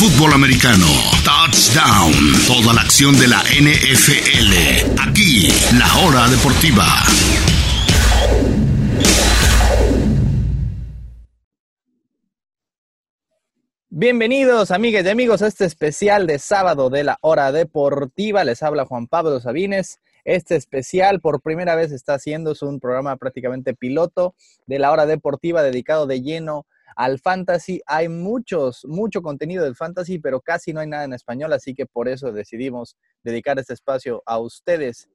fútbol americano. Touchdown. Toda la acción de la NFL. Aquí, la hora deportiva. Bienvenidos, amigas y amigos, a este especial de sábado de la hora deportiva. Les habla Juan Pablo Sabines. Este especial por primera vez está haciendo, es un programa prácticamente piloto de la hora deportiva dedicado de lleno al fantasy. Hay muchos, mucho contenido del fantasy, pero casi no hay nada en español, así que por eso decidimos dedicar este espacio a ustedes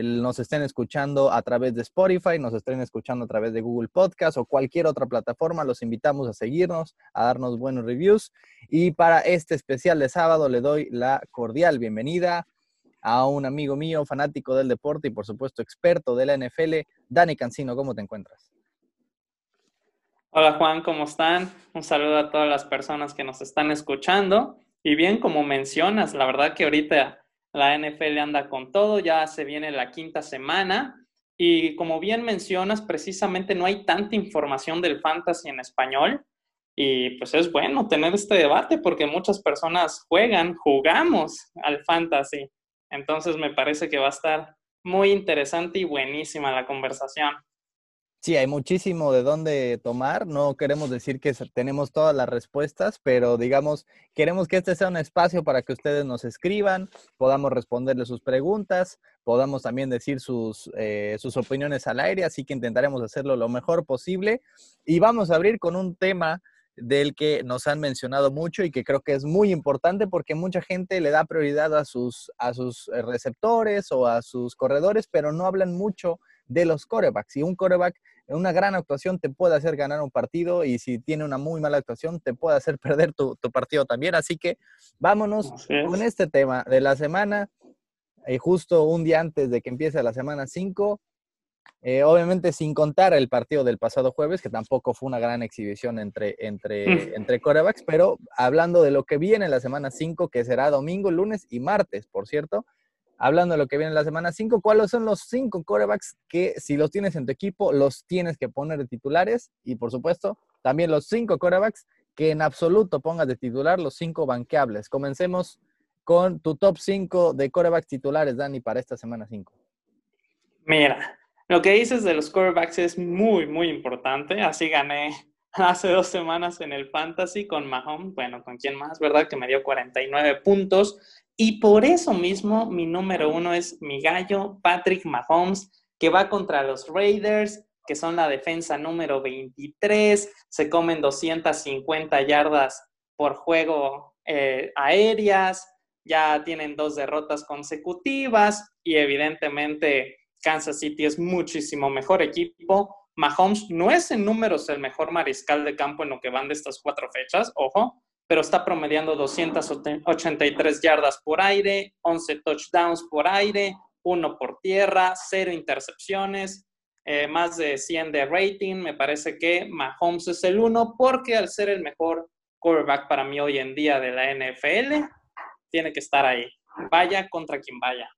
nos estén escuchando a través de Spotify, nos estén escuchando a través de Google Podcast o cualquier otra plataforma, los invitamos a seguirnos, a darnos buenos reviews. Y para este especial de sábado le doy la cordial bienvenida a un amigo mío, fanático del deporte y por supuesto experto de la NFL, Dani Cancino. ¿Cómo te encuentras? Hola Juan, ¿cómo están? Un saludo a todas las personas que nos están escuchando. Y bien, como mencionas, la verdad que ahorita la NFL anda con todo, ya se viene la quinta semana y como bien mencionas, precisamente no hay tanta información del fantasy en español y pues es bueno tener este debate porque muchas personas juegan, jugamos al fantasy. Entonces me parece que va a estar muy interesante y buenísima la conversación. Sí, hay muchísimo de dónde tomar. No queremos decir que tenemos todas las respuestas, pero digamos, queremos que este sea un espacio para que ustedes nos escriban, podamos responderle sus preguntas, podamos también decir sus, eh, sus opiniones al aire, así que intentaremos hacerlo lo mejor posible. Y vamos a abrir con un tema del que nos han mencionado mucho y que creo que es muy importante porque mucha gente le da prioridad a sus, a sus eh, receptores o a sus corredores, pero no hablan mucho de los corebacks. Y un coreback una gran actuación te puede hacer ganar un partido y si tiene una muy mala actuación te puede hacer perder tu, partido también. Así que vámonos con este tema de la semana, eh, justo un día antes de que empiece la semana 5. Eh, obviamente sin contar el partido del pasado jueves, que tampoco fue una gran exhibición entre, entre, mm. entre corebacks, pero hablando de lo que viene en la semana 5, que será domingo, lunes y martes, por cierto, hablando de lo que viene en la semana 5, ¿cuáles son los cinco corebacks que si los tienes en tu equipo, los tienes que poner de titulares? Y por supuesto, también los cinco corebacks que en absoluto pongas de titular, los cinco banqueables. Comencemos con tu top 5 de corebacks titulares, Dani, para esta semana 5. Mira, lo que dices de los corebacks es muy, muy importante. Así gané hace dos semanas en el Fantasy con Mahomes, bueno, con quién más, ¿verdad? Que me dio 49 puntos. Y por eso mismo mi número uno es mi gallo, Patrick Mahomes, que va contra los Raiders, que son la defensa número 23, se comen 250 yardas por juego eh, aéreas, ya tienen dos derrotas consecutivas y evidentemente Kansas City es muchísimo mejor equipo. Mahomes no es en números el mejor mariscal de campo en lo que van de estas cuatro fechas, ojo, pero está promediando 283 yardas por aire, 11 touchdowns por aire, uno por tierra, cero intercepciones, eh, más de 100 de rating. Me parece que Mahomes es el uno porque al ser el mejor quarterback para mí hoy en día de la NFL, tiene que estar ahí. Vaya contra quien vaya.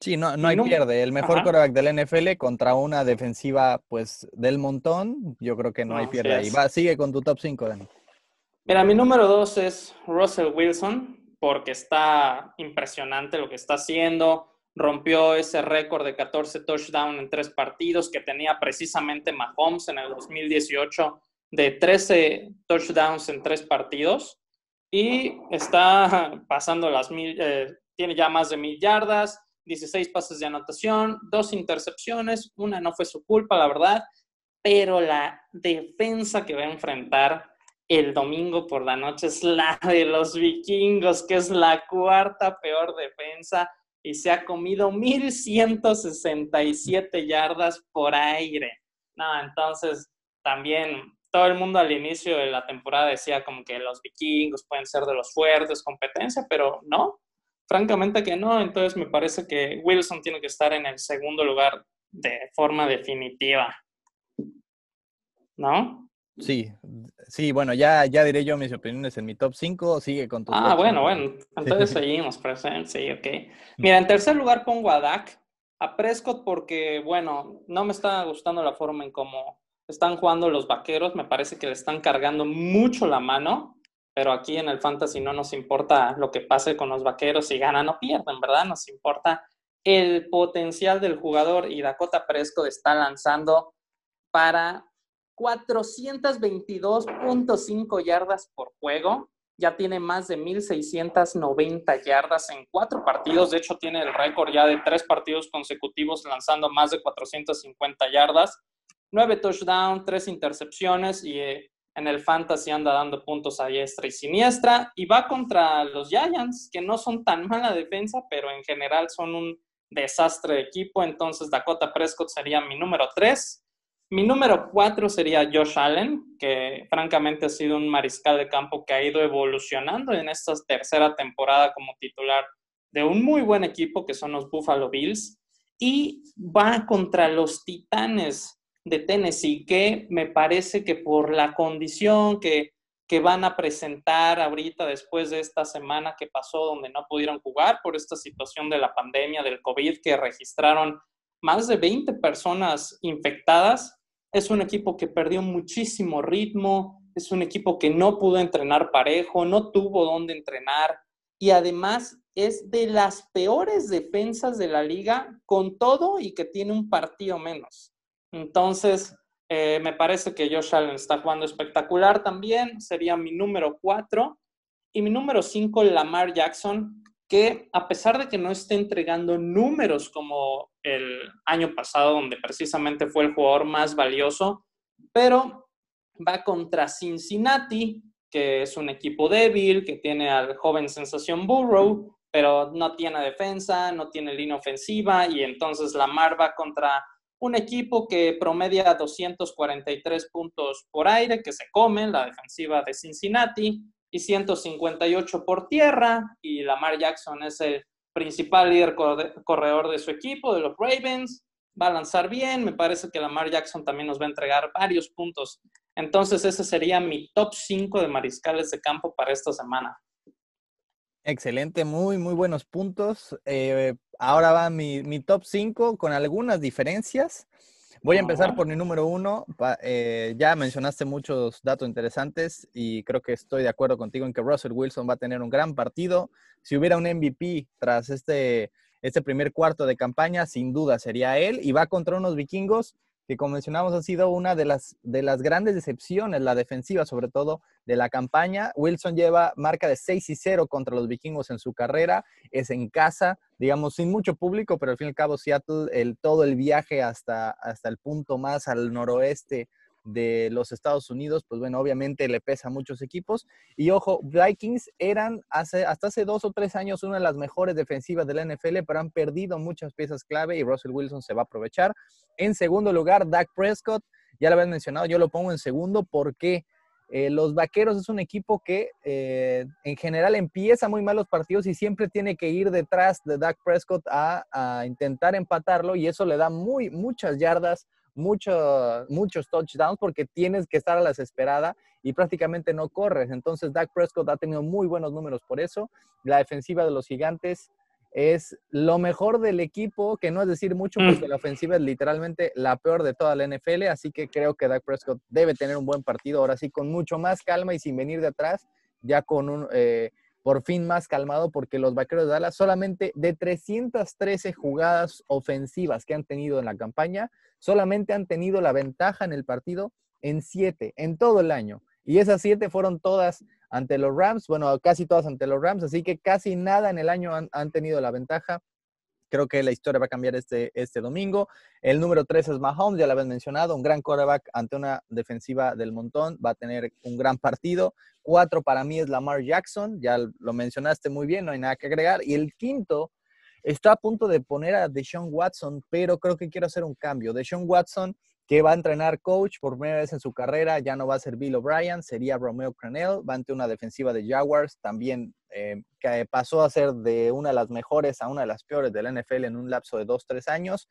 Sí, no, no hay pierde. El mejor quarterback del NFL contra una defensiva, pues, del montón, yo creo que no, hay pierde ahí. Va, sigue con tu top 5, Dani. Mira, mi número dos es Russell Wilson, porque está impresionante lo que está haciendo. Rompió ese récord de 14 touchdowns en tres partidos que tenía precisamente Mahomes en el 2018 de 13 touchdowns en tres partidos. Y está pasando las mil, eh, tiene ya más de mil yardas, 16 pases de anotación, dos intercepciones, una no fue su culpa, la verdad, pero la defensa que va a enfrentar el domingo por la noche es la de los vikingos, que es la cuarta peor defensa y se ha comido 1167 yardas por aire. No, entonces también todo el mundo al inicio de la temporada decía como que los vikingos pueden ser de los fuertes, competencia, pero no, francamente que no. Entonces me parece que Wilson tiene que estar en el segundo lugar de forma definitiva. ¿No? Sí, sí, bueno, ya, ya diré yo mis opiniones en mi top 5, sigue con tu Ah, bueno, bueno, entonces seguimos, presente, sí, ok. Mira, en tercer lugar pongo a Dak, a Prescott porque, bueno, no me está gustando la forma en cómo están jugando los vaqueros, me parece que le están cargando mucho la mano, pero aquí en el fantasy no nos importa lo que pase con los vaqueros, si ganan o pierden, ¿verdad? Nos importa el potencial del jugador y Dakota Prescott está lanzando para 422.5 yardas por juego. Ya tiene más de 1.690 yardas en cuatro partidos. De hecho, tiene el récord ya de tres partidos consecutivos lanzando más de 450 yardas. Nueve touchdowns, tres intercepciones y eh, en el fantasy anda dando puntos a diestra y siniestra. Y va contra los Giants, que no son tan mala defensa, pero en general son un desastre de equipo. Entonces, Dakota Prescott sería mi número tres. Mi número cuatro sería Josh Allen, que francamente ha sido un mariscal de campo que ha ido evolucionando en esta tercera temporada como titular de un muy buen equipo que son los Buffalo Bills. Y va contra los Titanes de Tennessee, que me parece que por la condición que, que van a presentar ahorita después de esta semana que pasó donde no pudieron jugar por esta situación de la pandemia del COVID que registraron más de 20 personas infectadas, es un equipo que perdió muchísimo ritmo, es un equipo que no pudo entrenar parejo, no tuvo dónde entrenar y además es de las peores defensas de la liga con todo y que tiene un partido menos. Entonces, eh, me parece que Josh Allen está jugando espectacular también, sería mi número cuatro. Y mi número cinco, Lamar Jackson, que a pesar de que no esté entregando números como el año pasado, donde precisamente fue el jugador más valioso, pero va contra Cincinnati, que es un equipo débil, que tiene al joven sensación Burrow, pero no tiene defensa, no tiene línea ofensiva, y entonces Lamar va contra un equipo que promedia 243 puntos por aire, que se come, la defensiva de Cincinnati, y 158 por tierra, y Lamar Jackson es el principal líder corredor de su equipo, de los Ravens, va a lanzar bien, me parece que Lamar Jackson también nos va a entregar varios puntos. Entonces ese sería mi top 5 de mariscales de campo para esta semana. Excelente, muy, muy buenos puntos. Eh, ahora va mi, mi top 5 con algunas diferencias. Voy a empezar por mi número uno. Eh, ya mencionaste muchos datos interesantes y creo que estoy de acuerdo contigo en que Russell Wilson va a tener un gran partido. Si hubiera un MVP tras este, este primer cuarto de campaña, sin duda sería él y va contra unos vikingos que como mencionamos ha sido una de las, de las grandes decepciones, la defensiva sobre todo de la campaña. Wilson lleva marca de 6 y 0 contra los vikingos en su carrera, es en casa, digamos, sin mucho público, pero al fin y al cabo Seattle, el, todo el viaje hasta, hasta el punto más al noroeste de los Estados Unidos, pues bueno, obviamente le pesa a muchos equipos. Y ojo, Vikings eran hace, hasta hace dos o tres años una de las mejores defensivas de la NFL, pero han perdido muchas piezas clave y Russell Wilson se va a aprovechar. En segundo lugar, Dak Prescott, ya lo habían mencionado, yo lo pongo en segundo porque eh, los Vaqueros es un equipo que eh, en general empieza muy mal los partidos y siempre tiene que ir detrás de Dak Prescott a, a intentar empatarlo y eso le da muy, muchas yardas muchos touchdowns porque tienes que estar a la desesperada y prácticamente no corres. Entonces, Dak Prescott ha tenido muy buenos números por eso. La defensiva de los gigantes es lo mejor del equipo, que no es decir mucho, porque mm. la ofensiva es literalmente la peor de toda la NFL, así que creo que Dak Prescott debe tener un buen partido, ahora sí, con mucho más calma y sin venir de atrás, ya con un, eh, por fin más calmado porque los Vaqueros de Dallas solamente de 313 jugadas ofensivas que han tenido en la campaña, solamente han tenido la ventaja en el partido en siete, en todo el año. Y esas siete fueron todas ante los Rams, bueno, casi todas ante los Rams, así que casi nada en el año han, han tenido la ventaja. Creo que la historia va a cambiar este, este domingo. El número 3 es Mahomes, ya lo habías mencionado, un gran quarterback ante una defensiva del montón, va a tener un gran partido. Cuatro para mí es Lamar Jackson, ya lo mencionaste muy bien, no hay nada que agregar. Y el quinto está a punto de poner a Deshaun Watson, pero creo que quiero hacer un cambio. Deshaun Watson que va a entrenar coach por primera vez en su carrera, ya no va a ser Bill O'Brien, sería Romeo Cranell, va ante una defensiva de Jaguars, también eh, que pasó a ser de una de las mejores a una de las peores del NFL en un lapso de dos, tres años,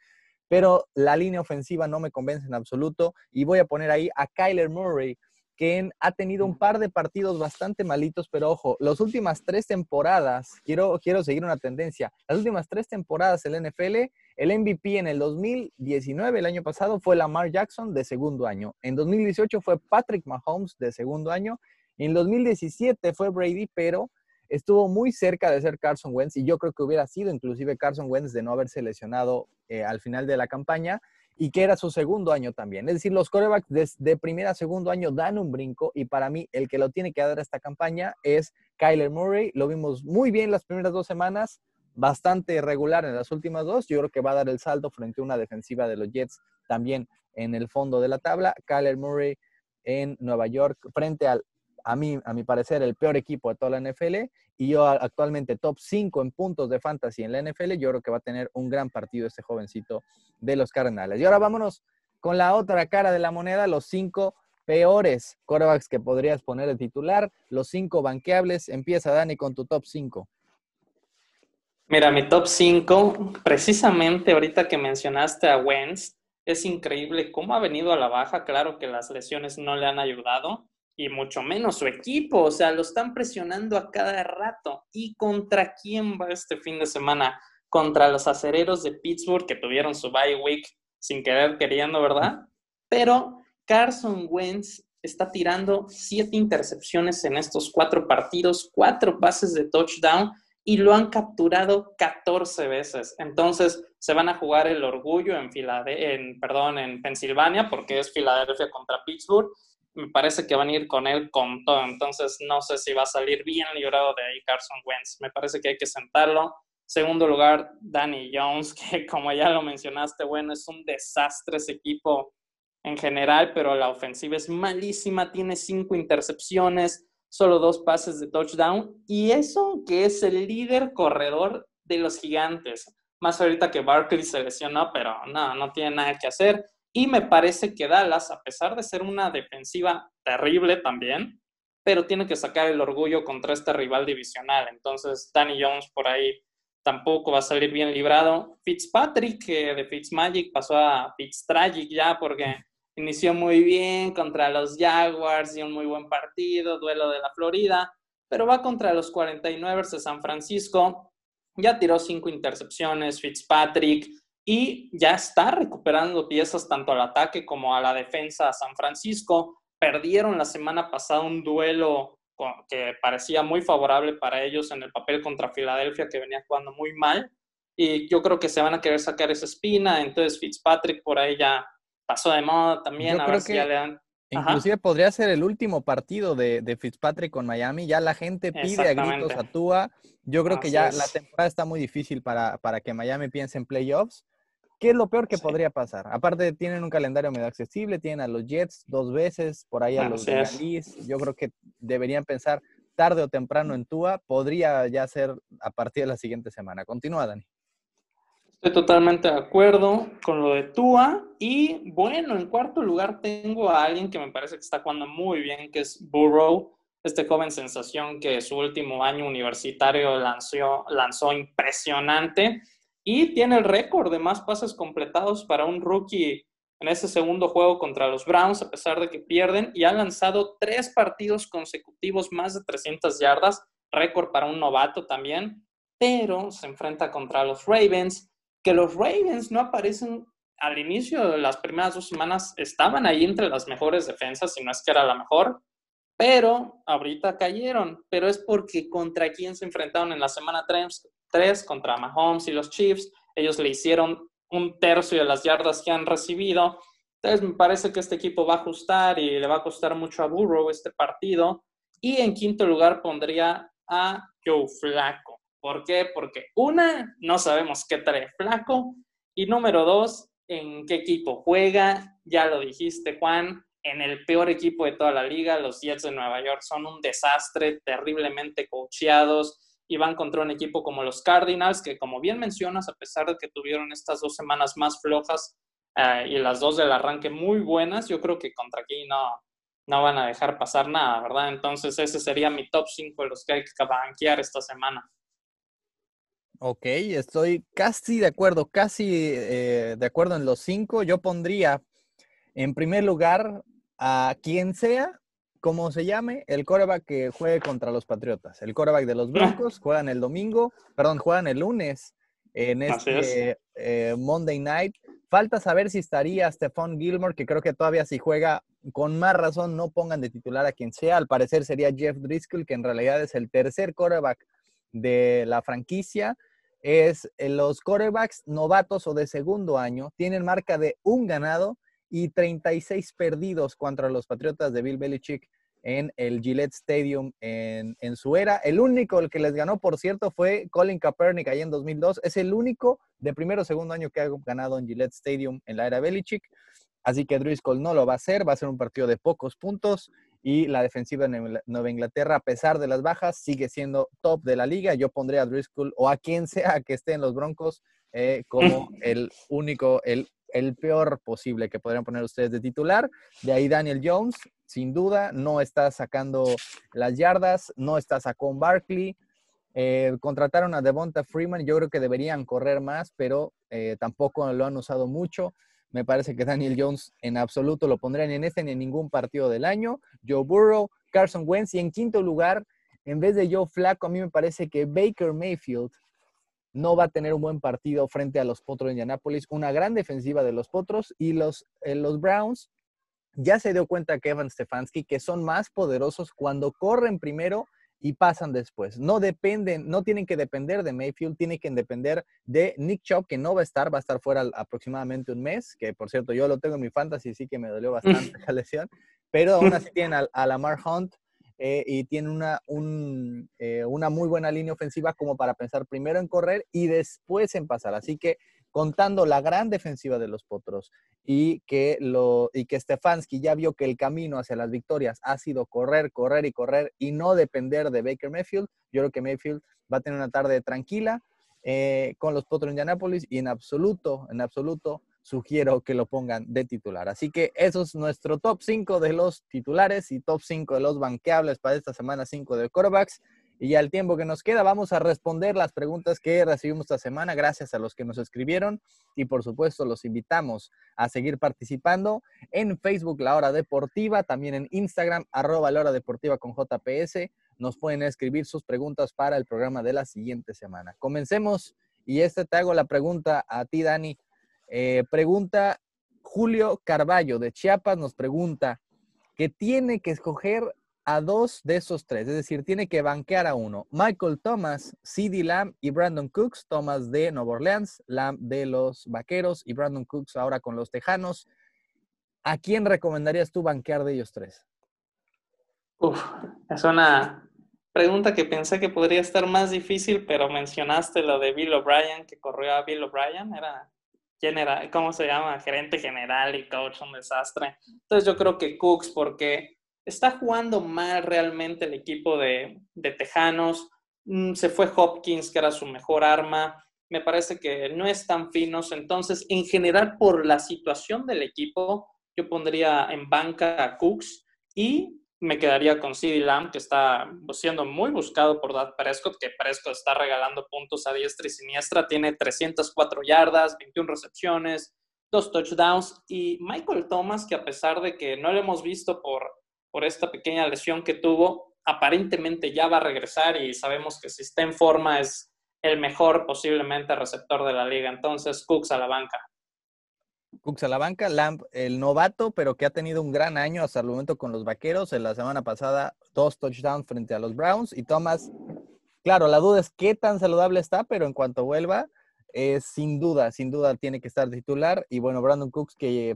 pero la línea ofensiva no me convence en absoluto y voy a poner ahí a Kyler Murray, que ha tenido un par de partidos bastante malitos, pero ojo, las últimas tres temporadas, quiero, quiero seguir una tendencia, las últimas tres temporadas en la NFL, el MVP en el 2019, el año pasado, fue Lamar Jackson de segundo año. En 2018 fue Patrick Mahomes de segundo año. En 2017 fue Brady, pero estuvo muy cerca de ser Carson Wentz y yo creo que hubiera sido inclusive Carson Wentz de no haberse lesionado eh, al final de la campaña y que era su segundo año también. Es decir, los corebacks de, de primera a segundo año dan un brinco y para mí el que lo tiene que dar esta campaña es Kyler Murray. Lo vimos muy bien las primeras dos semanas, bastante regular en las últimas dos. Yo creo que va a dar el salto frente a una defensiva de los Jets también en el fondo de la tabla. Kyler Murray en Nueva York frente al a mí, a mi parecer, el peor equipo de toda la NFL y yo actualmente top 5 en puntos de fantasy en la NFL, yo creo que va a tener un gran partido este jovencito de los Cardenales. Y ahora vámonos con la otra cara de la moneda, los cinco peores quarterbacks que podrías poner de titular, los cinco banqueables. Empieza, Dani, con tu top 5. Mira, mi top 5, precisamente ahorita que mencionaste a Wentz, es increíble cómo ha venido a la baja. Claro que las lesiones no le han ayudado, y mucho menos su equipo. O sea, lo están presionando a cada rato. ¿Y contra quién va este fin de semana? Contra los acereros de Pittsburgh que tuvieron su bye week sin querer queriendo, ¿verdad? Pero Carson Wentz está tirando siete intercepciones en estos cuatro partidos, cuatro pases de touchdown y lo han capturado 14 veces. Entonces se van a jugar el orgullo en, en, perdón, en Pensilvania porque es Filadelfia contra Pittsburgh me parece que van a ir con él con todo. Entonces, no sé si va a salir bien librado de ahí Carson Wentz. Me parece que hay que sentarlo. Segundo lugar, Danny Jones, que como ya lo mencionaste, bueno, es un desastre ese equipo en general, pero la ofensiva es malísima, tiene cinco intercepciones, solo dos pases de touchdown, y eso que es el líder corredor de los gigantes. Más ahorita que Barkley se lesionó, pero no, no tiene nada que hacer. Y me parece que Dallas, a pesar de ser una defensiva terrible también, pero tiene que sacar el orgullo contra este rival divisional. Entonces, Danny Jones por ahí tampoco va a salir bien librado. Fitzpatrick, que de Fitzmagic pasó a Fitztragic ya porque inició muy bien contra los Jaguars y un muy buen partido, duelo de la Florida, pero va contra los 49 de San Francisco. Ya tiró cinco intercepciones, Fitzpatrick y ya está recuperando piezas tanto al ataque como a la defensa a San Francisco. Perdieron la semana pasada un duelo que parecía muy favorable para ellos en el papel contra Filadelfia, que venía jugando muy mal. Y yo creo que se van a querer sacar esa espina. Entonces Fitzpatrick por ahí ya pasó de moda también. a ver si ya le dan. Inclusive podría ser el último partido de, Fitzpatrick con Miami. Ya la gente pide a gritos a Tua. Yo creo que ya la temporada está muy difícil para, para que Miami piense en playoffs. ¿Qué es lo peor que podría pasar? Aparte, tienen un calendario medio accesible, tienen a los Jets dos veces, por ahí a los Bengalis. Yo creo que deberían pensar tarde o temprano en Tua. Podría ya ser a partir de la siguiente semana. Continúa, Dani. Estoy totalmente de acuerdo con lo de Tua. Y bueno, en cuarto lugar tengo a alguien que me parece que está jugando muy bien, que es Burrow, este joven sensación que su último año universitario lanzó, lanzó impresionante y tiene el récord de más pases completados para un rookie en ese segundo juego contra los Browns, a pesar de que pierden, y ha lanzado tres partidos consecutivos más de 300 yardas, récord para un novato también, pero se enfrenta contra los Ravens, que los Ravens no aparecen al inicio de las primeras dos semanas, estaban ahí entre las mejores defensas, si no es que era la mejor, pero ahorita cayeron, pero es porque contra quién se enfrentaron en la semana 3, tres contra Mahomes y los Chiefs. Ellos le hicieron un tercio de las yardas que han recibido. Entonces me parece que este equipo va a ajustar y le va a costar mucho a Burrow este partido. Y en quinto lugar pondría a Joe Flaco. ¿Por qué? Porque una, no sabemos qué trae Flaco. Y número dos, en qué equipo juega. Ya lo dijiste, Juan, en el peor equipo de toda la liga. Los Jets de Nueva York son un desastre, terriblemente coacheados y van contra un equipo como los Cardinals, que como bien mencionas, a pesar de que tuvieron estas dos semanas más flojas eh, y las dos del arranque muy buenas, yo creo que contra aquí no, no van a dejar pasar nada, ¿verdad? Entonces ese sería mi top 5 de los que hay que banquear esta semana. Ok, estoy casi de acuerdo, casi eh, de acuerdo en los cinco. Yo pondría en primer lugar a quien sea como se llame, el coreback que juegue contra los Patriotas. El coreback de los Broncos juegan el domingo, perdón, juegan el lunes en este eh, Monday Night. Falta saber si estaría Stephon Gilmore, que creo que todavía si juega con más razón no pongan de titular a quien sea. Al parecer sería Jeff Driscoll, que en realidad es el tercer quarterback de la franquicia. Es eh, los quarterbacks novatos o de segundo año tienen marca de un ganado y 36 perdidos contra los Patriotas de Bill Belichick en el Gillette Stadium en, su era. El único el que les ganó, por cierto, fue Colin Kaepernick ahí en 2002. Es el único de primero o segundo año que ha ganado en Gillette Stadium en la era Belichick. Así que Driscoll no lo va a hacer, va a ser un partido de pocos puntos y la defensiva de Nueva Inglaterra, a pesar de las bajas, sigue siendo top de la liga. Yo pondré a Driscoll o a quien sea que esté en los Broncos eh, como el único, el, el peor posible que podrían poner ustedes de titular. De ahí Daniel Jones, sin duda, no está sacando las yardas, no está sacando Barkley. Eh, contrataron a Devonta Freeman, yo creo que deberían correr más, pero eh, tampoco lo han usado mucho. Me parece que Daniel Jones en absoluto lo pondrían en este ni en ningún partido del año. Joe Burrow, Carson Wentz y en quinto lugar, en vez de Joe Flaco, a mí me parece que Baker Mayfield no va a tener un buen partido frente a los Potros de Indianapolis. Una gran defensiva de los Potros y los, eh, los Browns ya se dio cuenta Kevin Stefanski que son más poderosos cuando corren primero y pasan después. No dependen, no tienen que depender de Mayfield, tienen que depender de Nick Chubb, que no va a estar, va a estar fuera aproximadamente un mes, que por cierto yo lo tengo en mi fantasy, sí que me dolió bastante la lesión, pero aún así tienen a, Lamar Hunt eh, y tienen una, eh, una muy buena línea ofensiva como para pensar primero en correr y después en pasar. Así que contando la gran defensiva de los Potros y que, lo, y que Stefanski ya vio que el camino hacia las victorias ha sido correr, correr y correr y no depender de Baker Mayfield, yo creo que Mayfield va a tener una tarde tranquila eh, con los Potros de Indianapolis y en absoluto, en absoluto sugiero que lo pongan de titular. Así que eso es nuestro top 5 de los titulares y top 5 de los banqueables para esta semana 5 de quarterbacks. Y ya el tiempo que nos queda, vamos a responder las preguntas que recibimos esta semana, gracias a los que nos escribieron. Y por supuesto, los invitamos a seguir participando en Facebook La Hora Deportiva, también en Instagram, arroba La Hora Deportiva con JPS. Nos pueden escribir sus preguntas para el programa de la siguiente semana. Comencemos. Y este te hago la pregunta a ti, Dani. Eh, pregunta Julio Carballo de Chiapas, nos pregunta que tiene que escoger a dos de esos tres, es decir, tiene que banquear a uno. Michael Thomas, CD Lamb y Brandon Cooks, Thomas de Nueva Orleans, Lamb de los Vaqueros y Brandon Cooks ahora con los Tejanos. ¿A quién recomendarías tú banquear de ellos tres? Uf, es una pregunta que pensé que podría estar más difícil, pero mencionaste lo de Bill O'Brien, que corrió a Bill O'Brien, era ¿quién era? ¿Cómo se llama? Gerente general y coach, un desastre. Entonces yo creo que Cooks, porque está jugando mal realmente el equipo de, Tejanos. Mm, se fue Hopkins, que era su mejor arma. Me parece que no están finos. Entonces, en general, por la situación del equipo, yo pondría en banca a Cooks y me quedaría con CD Lamb, que está siendo muy buscado por Dad Prescott, que Prescott está regalando puntos a diestra y siniestra. Tiene 304 yardas, 21 recepciones, dos touchdowns. Y Michael Thomas, que a pesar de que no lo hemos visto por por esta pequeña lesión que tuvo, aparentemente ya va a regresar y sabemos que si está en forma es el mejor posiblemente receptor de la liga. Entonces, Cooks a la banca. Cooks a la banca, Lamp, el novato, pero que ha tenido un gran año hasta el momento con los vaqueros. En la semana pasada, dos touchdowns frente a los Browns. Y Thomas, claro, la duda es qué tan saludable está, pero en cuanto vuelva, es sin duda, sin duda tiene que estar titular. Y bueno, Brandon Cooks, que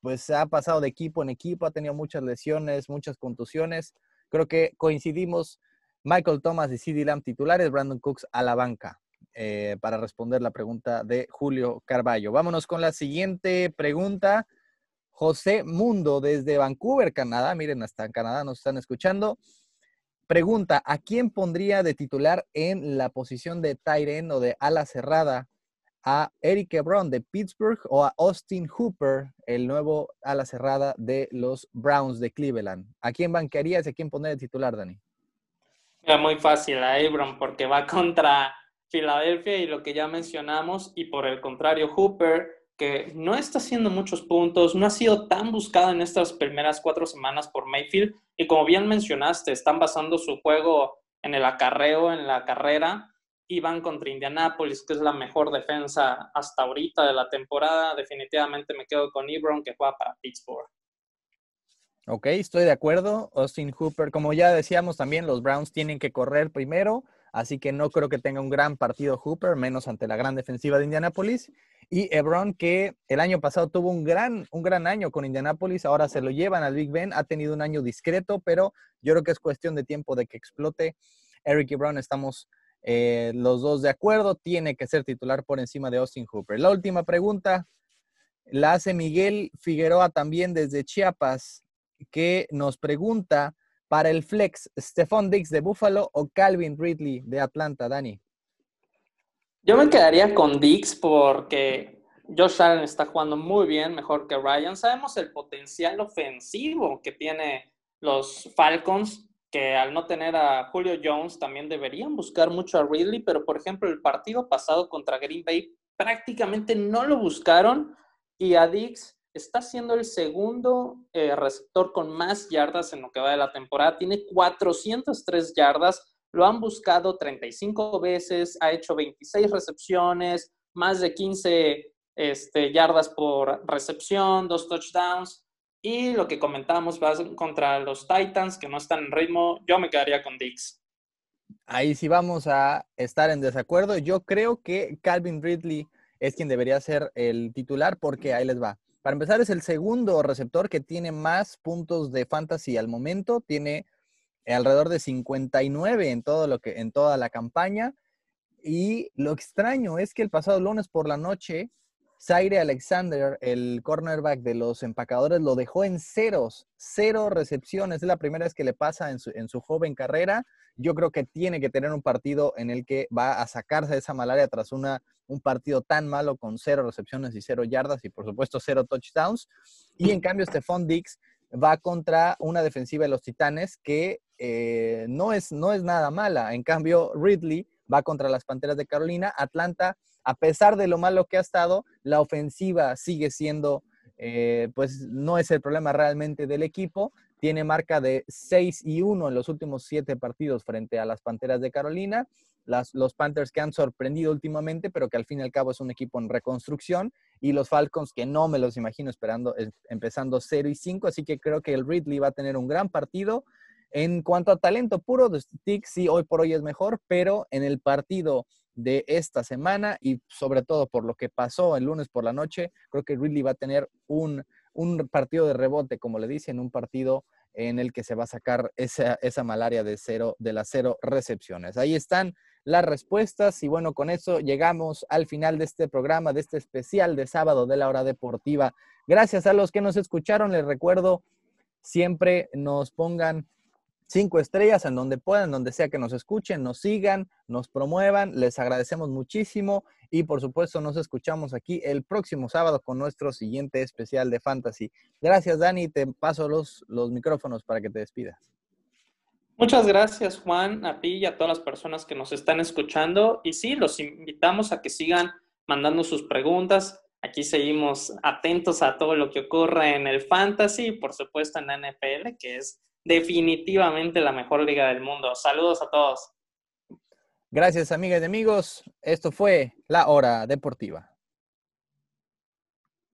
pues ha pasado de equipo en equipo, ha tenido muchas lesiones, muchas contusiones. Creo que coincidimos Michael Thomas y CD Lamb titulares, Brandon Cooks a la banca. Eh, para responder la pregunta de Julio Carballo. Vámonos con la siguiente pregunta. José Mundo desde Vancouver, Canadá. Miren, hasta en Canadá nos están escuchando. Pregunta, ¿a quién pondría de titular en la posición de Tyren o de ala cerrada a Eric Brown de Pittsburgh o a Austin Hooper, el nuevo ala cerrada de los Browns de Cleveland. ¿A quién banquearías y a quién poner de titular, Dani? muy fácil a Abram porque va contra Filadelfia y lo que ya mencionamos y por el contrario Hooper que no está haciendo muchos puntos, no ha sido tan buscado en estas primeras cuatro semanas por Mayfield y como bien mencionaste, están basando su juego en el acarreo, en la carrera y van contra Indianapolis, que es la mejor defensa hasta ahorita de la temporada. Definitivamente me quedo con Ebron, que juega para Pittsburgh. Ok, estoy de acuerdo. Austin Hooper, como ya decíamos también, los Browns tienen que correr primero, así que no creo que tenga un gran partido Hooper, menos ante la gran defensiva de Indianapolis. Y Ebron, que el año pasado tuvo un gran, un gran año con Indianapolis, ahora se lo llevan al Big Ben, ha tenido un año discreto, pero yo creo que es cuestión de tiempo de que explote. Eric Ebron, estamos eh, los dos de acuerdo, tiene que ser titular por encima de Austin Hooper. La última pregunta la hace Miguel Figueroa también desde Chiapas que nos pregunta para el flex, Stephon Diggs de Buffalo o Calvin Ridley de Atlanta, Dani. Yo me quedaría con Diggs porque Josh Allen está jugando muy bien, mejor que Ryan. Sabemos el potencial ofensivo que tiene los Falcons, que al no tener a Julio Jones también deberían buscar mucho a Ridley, pero por ejemplo el partido pasado contra Green Bay prácticamente no lo buscaron y a Diggs está siendo el segundo eh, receptor con más yardas en lo que va de la temporada. Tiene 403 yardas. Lo han buscado 35 veces, ha hecho 26 recepciones, más de 15 este, yardas por recepción, dos touchdowns. Y lo que comentábamos va contra los Titans, que no están en ritmo. Yo me quedaría con Dix. Ahí sí vamos a estar en desacuerdo. Yo creo que Calvin Ridley es quien debería ser el titular porque ahí les va. Para empezar, es el segundo receptor que tiene más puntos de fantasy al momento. Tiene alrededor de 59 en, todo lo que, en toda la campaña. Y lo extraño es que el pasado lunes por la noche, Zaire Alexander, el cornerback de los empacadores, lo dejó en ceros, cero recepciones. Es la primera vez que le pasa en su, en su joven carrera. Yo creo que tiene que tener un partido en el que va a sacarse de esa malaria tras una un partido tan malo con cero recepciones y cero yardas y por supuesto cero touchdowns. Y en cambio Stephon Dix va contra una defensiva de los Titanes que eh, no, es, no es nada mala. En cambio Ridley va contra las Panteras de Carolina. Atlanta, a pesar de lo malo que ha estado, la ofensiva sigue siendo, eh, pues no es el problema realmente del equipo. Tiene marca de 6 y 1 en los últimos 7 partidos frente a las Panteras de Carolina los Panthers que han sorprendido últimamente, pero que al fin y al cabo es un equipo en reconstrucción, y los Falcons que no me los imagino esperando, empezando 0 y 5, así que creo que el Ridley va a tener un gran partido. En cuanto a talento puro, Stick sí hoy por hoy es mejor, pero en el partido de esta semana y sobre todo por lo que pasó el lunes por la noche, creo que Ridley va a tener un, un partido de rebote, como le dicen, un partido en el que se va a sacar esa, esa malaria de cero, de las cero recepciones. Ahí están las respuestas. Y bueno, con eso llegamos al final de este programa, de este especial de sábado de la hora deportiva. Gracias a los que nos escucharon. Les recuerdo, siempre nos pongan cinco estrellas en donde puedan, donde sea que nos escuchen, nos sigan, nos promuevan. Les agradecemos muchísimo y por supuesto nos escuchamos aquí el próximo sábado con nuestro siguiente especial de Fantasy. Gracias Dani, te paso los, los micrófonos para que te despidas. Muchas gracias, Juan, a ti y a todas las personas que nos están escuchando. Y sí, los invitamos a que sigan mandando sus preguntas. Aquí seguimos atentos a todo lo que ocurre en el fantasy y, por supuesto, en la NFL, que es definitivamente la mejor liga del mundo. Saludos a todos. Gracias, amigas y amigos. Esto fue La Hora Deportiva.